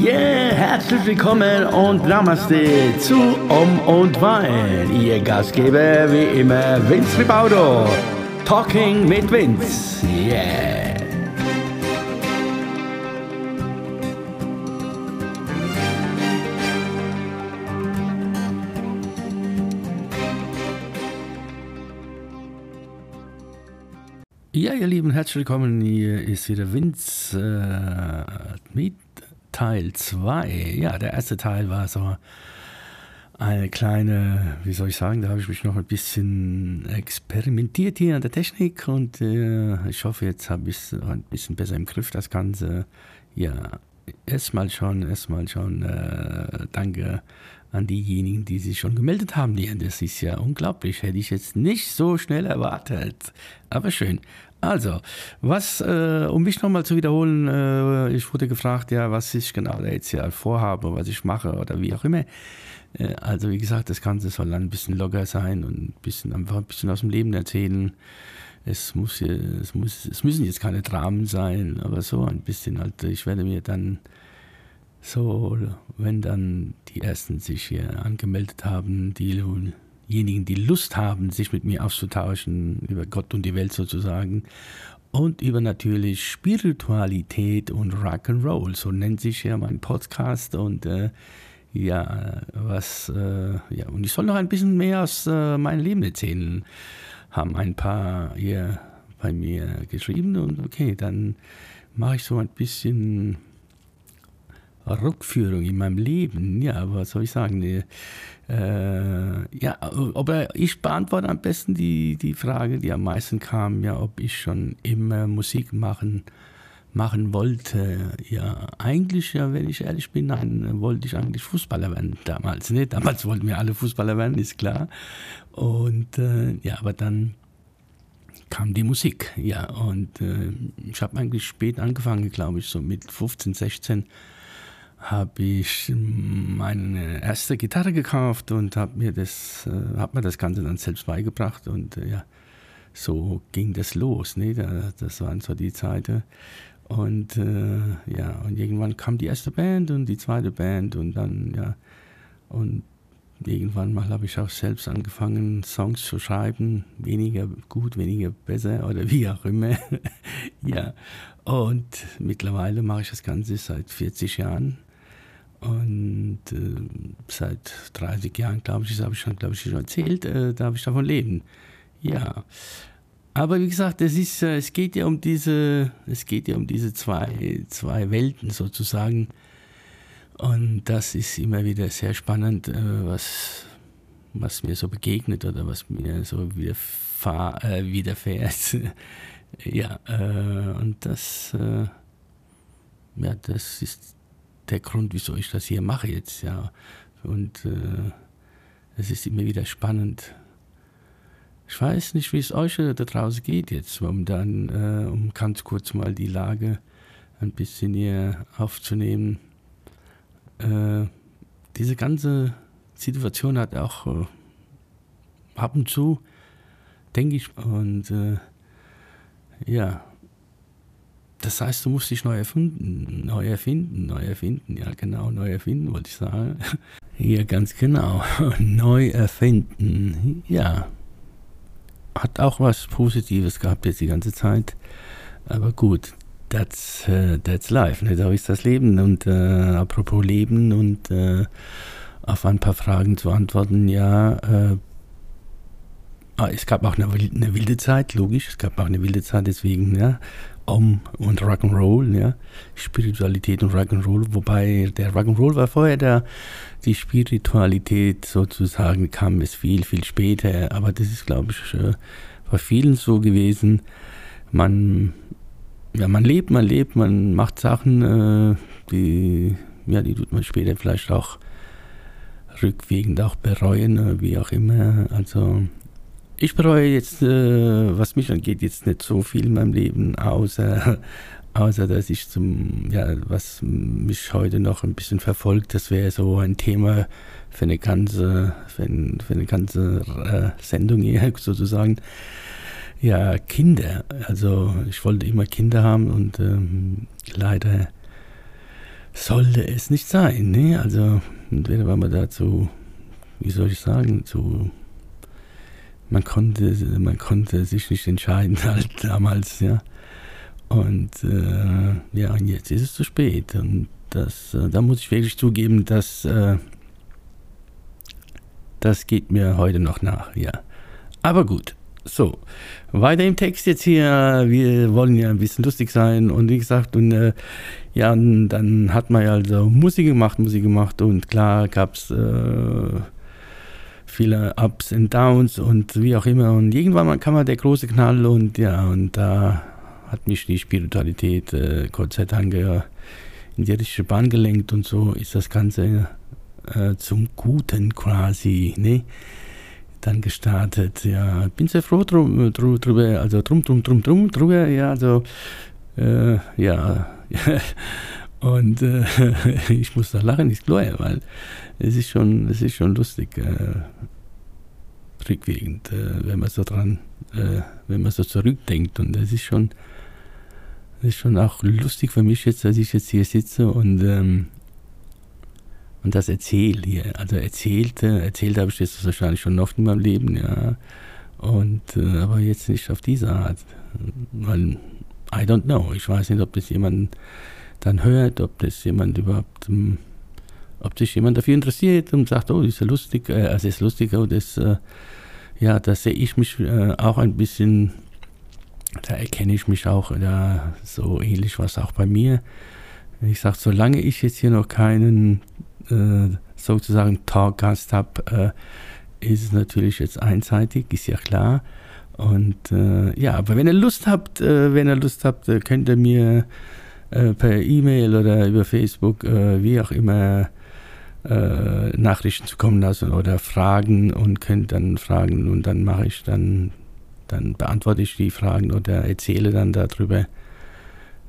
Yeah, herzlich willkommen und Namaste zu Um und Wein. Ihr Gastgeber wie immer Vince Ribaudo. Talking mit Vince. Yeah. Ja, ihr Lieben, herzlich willkommen. Hier ist wieder Vince äh, mit Teil 2. Ja, der erste Teil war so eine kleine, wie soll ich sagen, da habe ich mich noch ein bisschen experimentiert hier an der Technik und äh, ich hoffe, jetzt habe ich es ein bisschen besser im Griff, das Ganze. Ja, erstmal schon, erstmal schon äh, danke an diejenigen, die sich schon gemeldet haben. Das ist ja unglaublich, hätte ich jetzt nicht so schnell erwartet. Aber schön. Also, was, äh, um mich nochmal zu wiederholen, äh, ich wurde gefragt, ja, was ich genau jetzt hier vorhabe, was ich mache oder wie auch immer. Äh, also, wie gesagt, das Ganze soll dann ein bisschen locker sein und ein bisschen, einfach ein bisschen aus dem Leben erzählen. Es, muss, es, muss, es müssen jetzt keine Dramen sein, aber so ein bisschen halt, ich werde mir dann so, wenn dann die Ersten sich hier angemeldet haben, diejenigen, die Lust haben, sich mit mir auszutauschen, über Gott und die Welt sozusagen, und über natürlich Spiritualität und Rock'n'Roll, so nennt sich ja mein Podcast und äh, ja, was, äh, ja, und ich soll noch ein bisschen mehr aus äh, meinem Leben erzählen, haben ein paar hier bei mir geschrieben und okay, dann mache ich so ein bisschen Rückführung in meinem Leben. Ja, was soll ich sagen? Äh, ja, aber ich beantworte am besten die, die Frage, die am meisten kam, ja, ob ich schon immer Musik machen, machen wollte. Ja, eigentlich, ja, wenn ich ehrlich bin, nein, wollte ich eigentlich Fußballer werden damals. Ne? Damals wollten wir alle Fußballer werden, ist klar. Und äh, ja, aber dann kam die Musik, ja, und äh, ich habe eigentlich spät angefangen, glaube ich, so mit 15, 16 habe ich meine erste Gitarre gekauft und habe mir das, äh, habe mir das Ganze dann selbst beigebracht und äh, ja, so ging das los. Ne? Das waren so die Zeiten. Und äh, ja, und irgendwann kam die erste Band und die zweite Band und dann, ja, und irgendwann mal habe ich auch selbst angefangen, Songs zu schreiben. Weniger gut, weniger besser oder wie auch immer. ja, und mittlerweile mache ich das Ganze seit 40 Jahren. Und äh, seit 30 Jahren, glaube ich, das habe ich schon, glaube ich, schon erzählt, äh, darf ich davon leben. Ja. Aber wie gesagt, es, ist, äh, es geht ja um diese, es geht ja um diese zwei, zwei Welten sozusagen. Und das ist immer wieder sehr spannend, äh, was, was mir so begegnet oder was mir so äh, widerfährt. ja, äh, und das, äh, ja, das ist der Grund, wieso ich das hier mache jetzt, ja. Und äh, es ist immer wieder spannend. Ich weiß nicht, wie es euch da draußen geht jetzt, um dann, äh, um ganz kurz mal die Lage ein bisschen hier aufzunehmen. Äh, diese ganze Situation hat auch äh, ab und zu, denke ich, und äh, ja, das heißt, du musst dich neu erfinden, neu erfinden, neu erfinden, ja genau, neu erfinden wollte ich sagen. Ja, ganz genau, neu erfinden, ja. Hat auch was Positives gehabt jetzt die ganze Zeit, aber gut, that's, uh, that's life, ne? so ist das Leben. Und äh, apropos Leben und äh, auf ein paar Fragen zu antworten, ja, äh, ah, es gab auch eine, eine, wilde Zeit, logisch, es gab auch eine wilde Zeit, deswegen, ja, Om und Rock'n'Roll, ja, Spiritualität und Rock'n'Roll, wobei der Rock'n'Roll war vorher da, die Spiritualität sozusagen kam es viel, viel später, aber das ist, glaube ich, äh, bei vielen so gewesen. Man, ja, man lebt, man lebt, man macht Sachen, äh, die, ja, die tut man später vielleicht auch rückwirkend auch bereuen, äh, wie auch immer. Also ich bereue jetzt, äh, was mich angeht, jetzt nicht so viel in meinem Leben, außer, außer dass ich zum, ja, was mich heute noch ein bisschen verfolgt, das wäre so ein Thema für eine ganze, für, ein, für eine ganze äh, Sendung hier sozusagen. Ja, Kinder. Also ich wollte immer Kinder haben und ähm, leider sollte es nicht sein. Ne? Also entweder war man dazu, wie soll ich sagen, zu man konnte, man konnte sich nicht entscheiden halt damals, ja. Und äh, ja, und jetzt ist es zu spät. Und das, äh, da muss ich wirklich zugeben, dass äh, das geht mir heute noch nach, ja. Aber gut, so, weiter im Text jetzt hier. Wir wollen ja ein bisschen lustig sein und wie gesagt, und äh, ja, und dann hat man ja also Musik gemacht, Musik gemacht und klar gab es äh, viele Ups und Downs und wie auch immer. Und irgendwann kam mal der große Knall und ja, und da hat mich die Spiritualität, äh, Gott sei Dank, in die richtige Bahn gelenkt und so ist das Ganze äh, zum Guten quasi, ne? Dann gestartet, ja, bin sehr froh drum, drum, drüber, also drum, drum, drum, drum, drüber, ja, also, äh, ja, und äh, ich muss da lachen, ist klar, weil es ist schon, es ist schon lustig, äh, rückwirkend, äh, wenn man so dran, äh, wenn man so zurückdenkt und es ist schon, es ist schon auch lustig für mich jetzt, dass ich jetzt hier sitze und ähm, und das erzähle hier. Also erzählte, erzählt habe ich das wahrscheinlich schon oft in meinem Leben, ja. Und äh, aber jetzt nicht auf diese Art. Weil I don't know. Ich weiß nicht, ob das jemand dann hört, ob das jemand überhaupt, um, ob sich jemand dafür interessiert und sagt, oh, ist ja lustig, äh, also ist lustig, oh, das, äh, ja, da sehe ich mich äh, auch ein bisschen, da erkenne ich mich auch, da so ähnlich was auch bei mir. Ich sage, solange ich jetzt hier noch keinen äh, sozusagen Talkgast habe, äh, ist es natürlich jetzt einseitig, ist ja klar. Und äh, ja, aber wenn ihr Lust habt, äh, wenn ihr Lust habt, äh, könnt ihr mir äh, per E-Mail oder über Facebook, wie auch immer, Nachrichten zukommen lassen oder Fragen und könnt dann fragen und dann mache ich dann, dann beantworte ich die Fragen oder erzähle dann darüber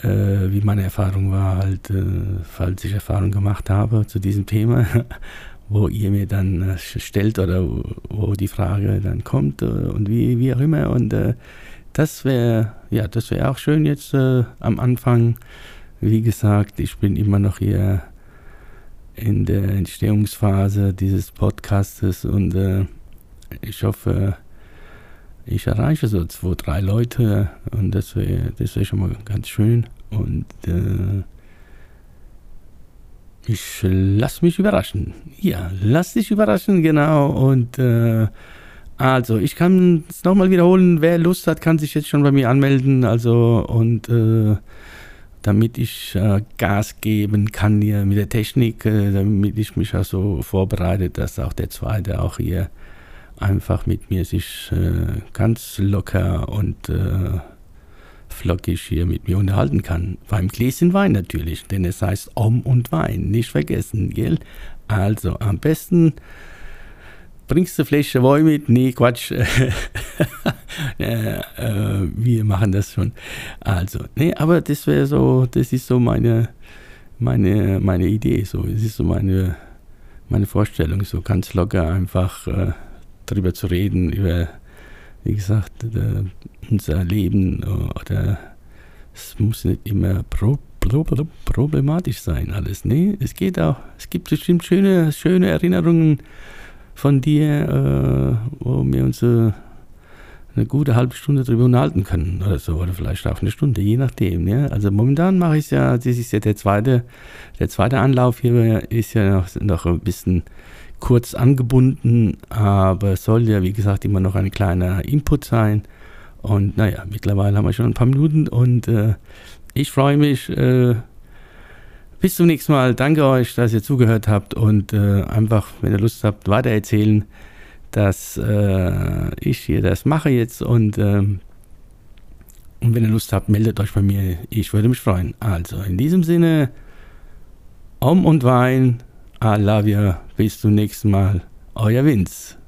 äh, wie meine Erfahrung war, halt, äh, falls ich Erfahrung gemacht habe zu diesem Thema, wo ihr mir dann äh, stellt oder wo die Frage dann kommt äh, und wie, wie auch immer. Und äh, das wäre, ja, das wäre auch schön jetzt äh, am Anfang. Wie gesagt, ich bin immer noch hier in der Entstehungsphase dieses Podcastes und ich hoffe, ich erreiche so zwei, drei Leute und das wäre das wär schon mal ganz schön. Und äh, ich lass mich überraschen. Ja, lass dich überraschen, genau. Und äh, also, ich kann es nochmal wiederholen. Wer Lust hat, kann sich jetzt schon bei mir anmelden. Also, und äh, damit ich äh, Gas geben kann hier mit der Technik, äh, damit ich mich also vorbereite, dass auch der zweite auch hier einfach mit mir sich äh, ganz locker und äh, flockig hier mit mir unterhalten kann. Beim Gläschen Wein natürlich, denn es heißt Om und Wein, nicht vergessen, gell? Also am besten bringst du Fläche Wein mit? Nee, Quatsch. äh, äh, wir machen das schon. Also, nee, aber das wäre so, das ist so meine, meine, meine Idee, so, es ist so meine, meine Vorstellung, so ganz locker einfach äh, darüber zu reden, über, wie gesagt, äh, unser Leben oder es muss nicht immer pro, pro, problematisch sein alles. Nee, es geht auch, es gibt bestimmt schöne, schöne Erinnerungen von dir, äh, wo wir uns äh, eine gute halbe Stunde darüber unterhalten können oder so, oder vielleicht auch eine Stunde, je nachdem. Ja? Also momentan mache ich es ja, das ist ja der zweite, der zweite Anlauf hier, ist ja noch, noch ein bisschen kurz angebunden, aber es soll ja, wie gesagt, immer noch ein kleiner Input sein. Und naja, mittlerweile haben wir schon ein paar Minuten und äh, ich freue mich. Äh, bis zum nächsten Mal. Danke euch, dass ihr zugehört habt und äh, einfach, wenn ihr Lust habt, weitererzählen, dass äh, ich hier das mache jetzt und, ähm, und wenn ihr Lust habt, meldet euch bei mir. Ich würde mich freuen. Also in diesem Sinne, Om und Wein. I love you. Bis zum nächsten Mal. Euer Vince.